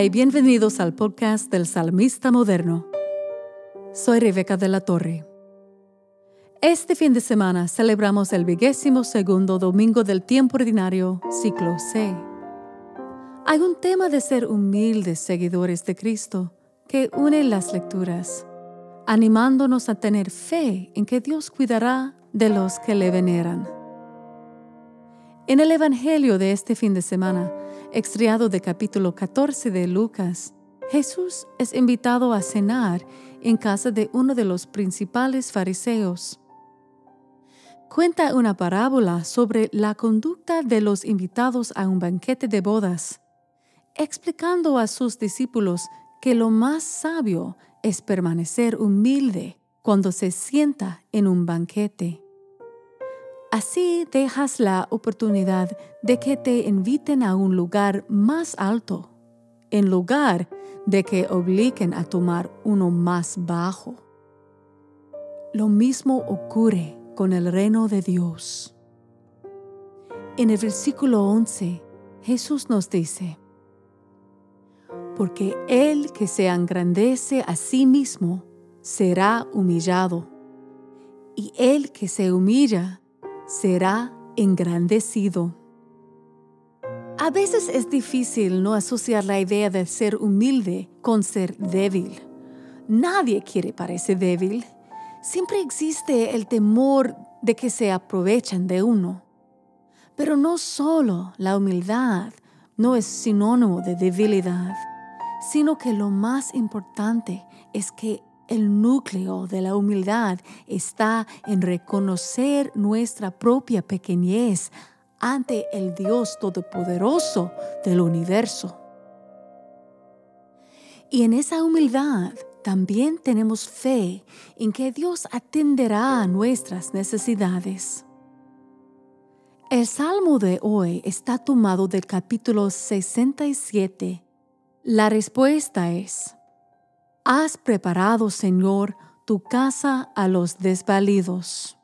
Y bienvenidos al podcast del Salmista Moderno. Soy Rebeca de la Torre. Este fin de semana celebramos el vigésimo segundo domingo del tiempo ordinario, ciclo C. Hay un tema de ser humildes seguidores de Cristo que une las lecturas, animándonos a tener fe en que Dios cuidará de los que le veneran. En el Evangelio de este fin de semana, extriado de capítulo 14 de Lucas, Jesús es invitado a cenar en casa de uno de los principales fariseos. Cuenta una parábola sobre la conducta de los invitados a un banquete de bodas, explicando a sus discípulos que lo más sabio es permanecer humilde cuando se sienta en un banquete. Así dejas la oportunidad de que te inviten a un lugar más alto, en lugar de que obliguen a tomar uno más bajo. Lo mismo ocurre con el reino de Dios. En el versículo 11, Jesús nos dice, porque el que se engrandece a sí mismo será humillado, y el que se humilla será engrandecido. A veces es difícil no asociar la idea de ser humilde con ser débil. Nadie quiere parecer débil. Siempre existe el temor de que se aprovechen de uno. Pero no solo la humildad no es sinónimo de debilidad, sino que lo más importante es que el núcleo de la humildad está en reconocer nuestra propia pequeñez ante el Dios Todopoderoso del universo. Y en esa humildad también tenemos fe en que Dios atenderá a nuestras necesidades. El salmo de hoy está tomado del capítulo 67. La respuesta es, Has preparado, Señor, tu casa a los desvalidos.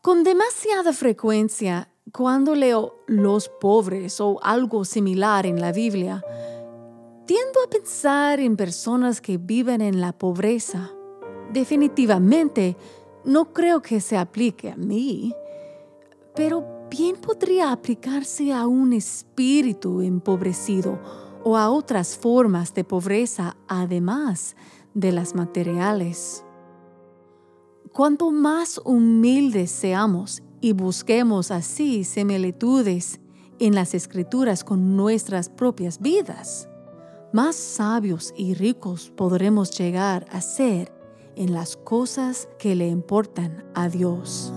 Con demasiada frecuencia, cuando leo los pobres o algo similar en la Biblia, tiendo a pensar en personas que viven en la pobreza. Definitivamente, no creo que se aplique a mí, pero bien podría aplicarse a un espíritu empobrecido o a otras formas de pobreza además de las materiales. Cuanto más humildes seamos y busquemos así similitudes en las escrituras con nuestras propias vidas, más sabios y ricos podremos llegar a ser en las cosas que le importan a Dios.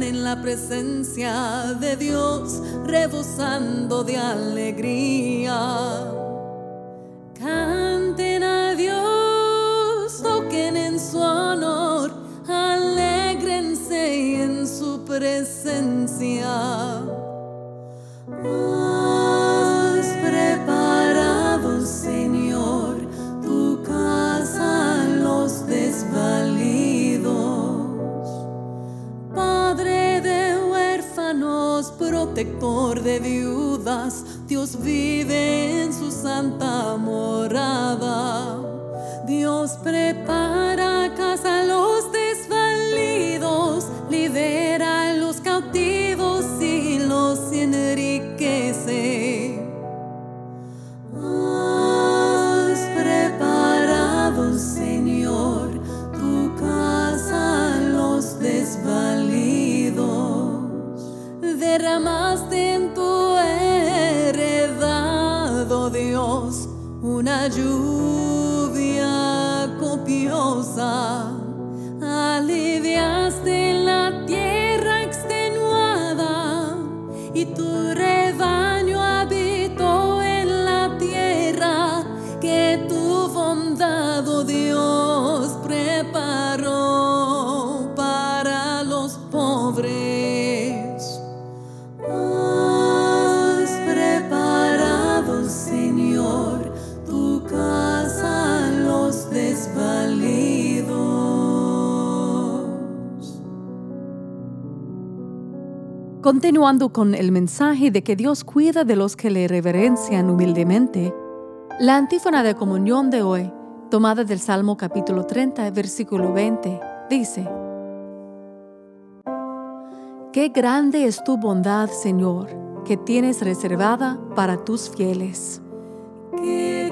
En la presencia de Dios, rebosando de alegría. Canten a Dios, toquen en su honor, alegrense en su presencia. Protector de viudas, Dios vive en su santa morada. Dios prepara una Continuando con el mensaje de que Dios cuida de los que le reverencian humildemente, la antífona de comunión de hoy, tomada del Salmo capítulo 30, versículo 20, dice, Qué grande es tu bondad, Señor, que tienes reservada para tus fieles. Qué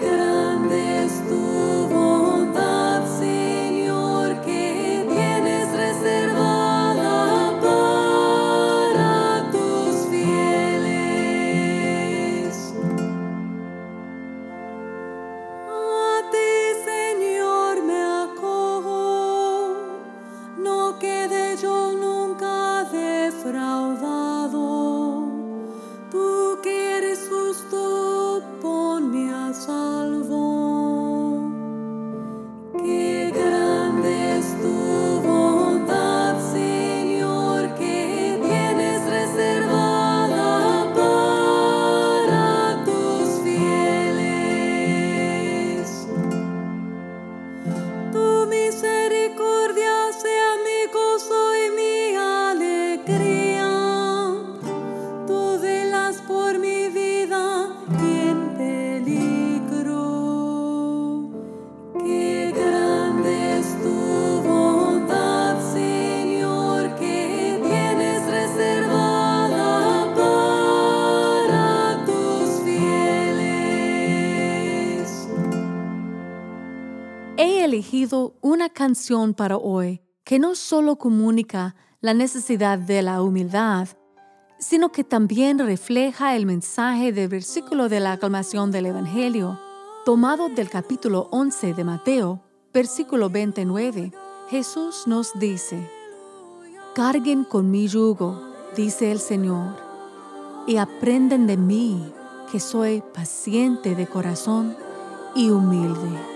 crowd. Elegido una canción para hoy que no solo comunica la necesidad de la humildad, sino que también refleja el mensaje del versículo de la aclamación del Evangelio, tomado del capítulo 11 de Mateo, versículo 29. Jesús nos dice, Carguen con mi yugo, dice el Señor, y aprenden de mí, que soy paciente de corazón y humilde.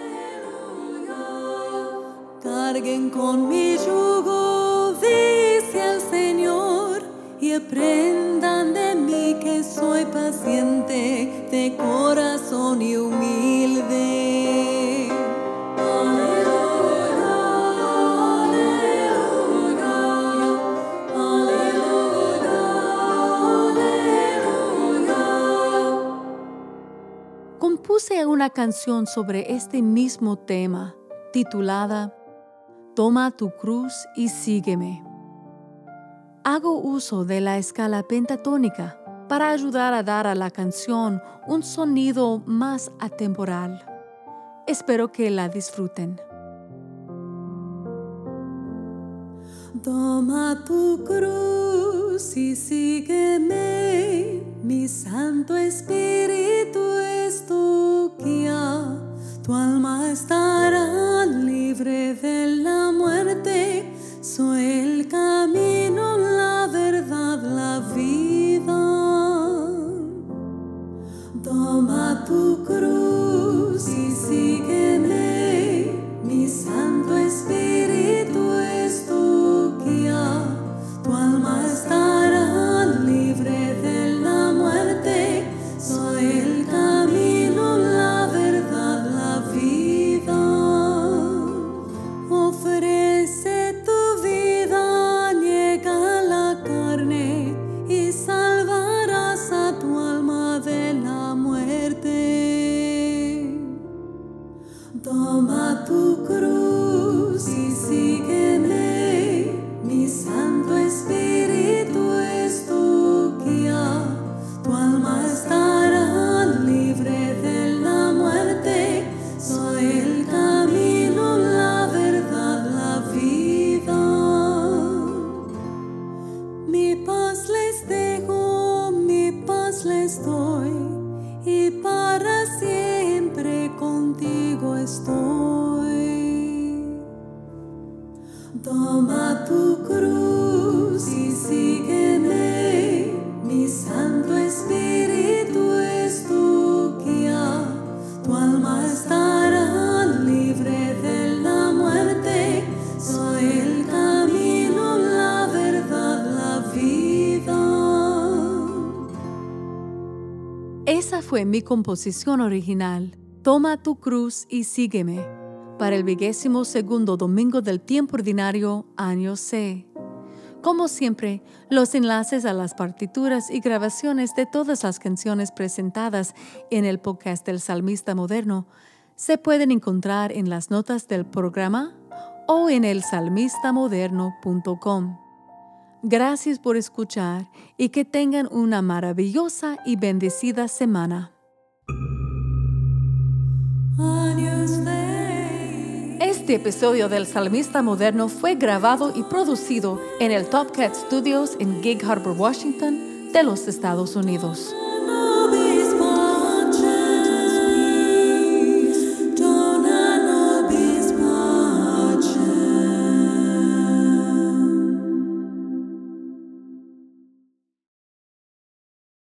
Carguen con mi yugo, dice el Señor, y aprendan de mí que soy paciente de corazón y humilde. Compuse una canción sobre este mismo tema, titulada Toma tu cruz y sígueme. Hago uso de la escala pentatónica para ayudar a dar a la canción un sonido más atemporal. Espero que la disfruten. Toma tu cruz y sígueme, mi Santo Espíritu es tu guía. Tu alma estará libre de la muerte. Soy el camino, estoy. Toma tu cruz y sígueme, mi Santo Espíritu es tu guía, tu alma estará libre de la muerte, soy el camino, la verdad, la vida. Esa fue mi composición original. Toma tu cruz y sígueme. Para el vigésimo segundo domingo del tiempo ordinario, año C. Como siempre, los enlaces a las partituras y grabaciones de todas las canciones presentadas en el podcast del Salmista Moderno se pueden encontrar en las notas del programa o en el salmistamoderno.com. Gracias por escuchar y que tengan una maravillosa y bendecida semana. Este episodio del Salmista Moderno fue grabado y producido en el Top Cat Studios en Gig Harbor, Washington, de los Estados Unidos.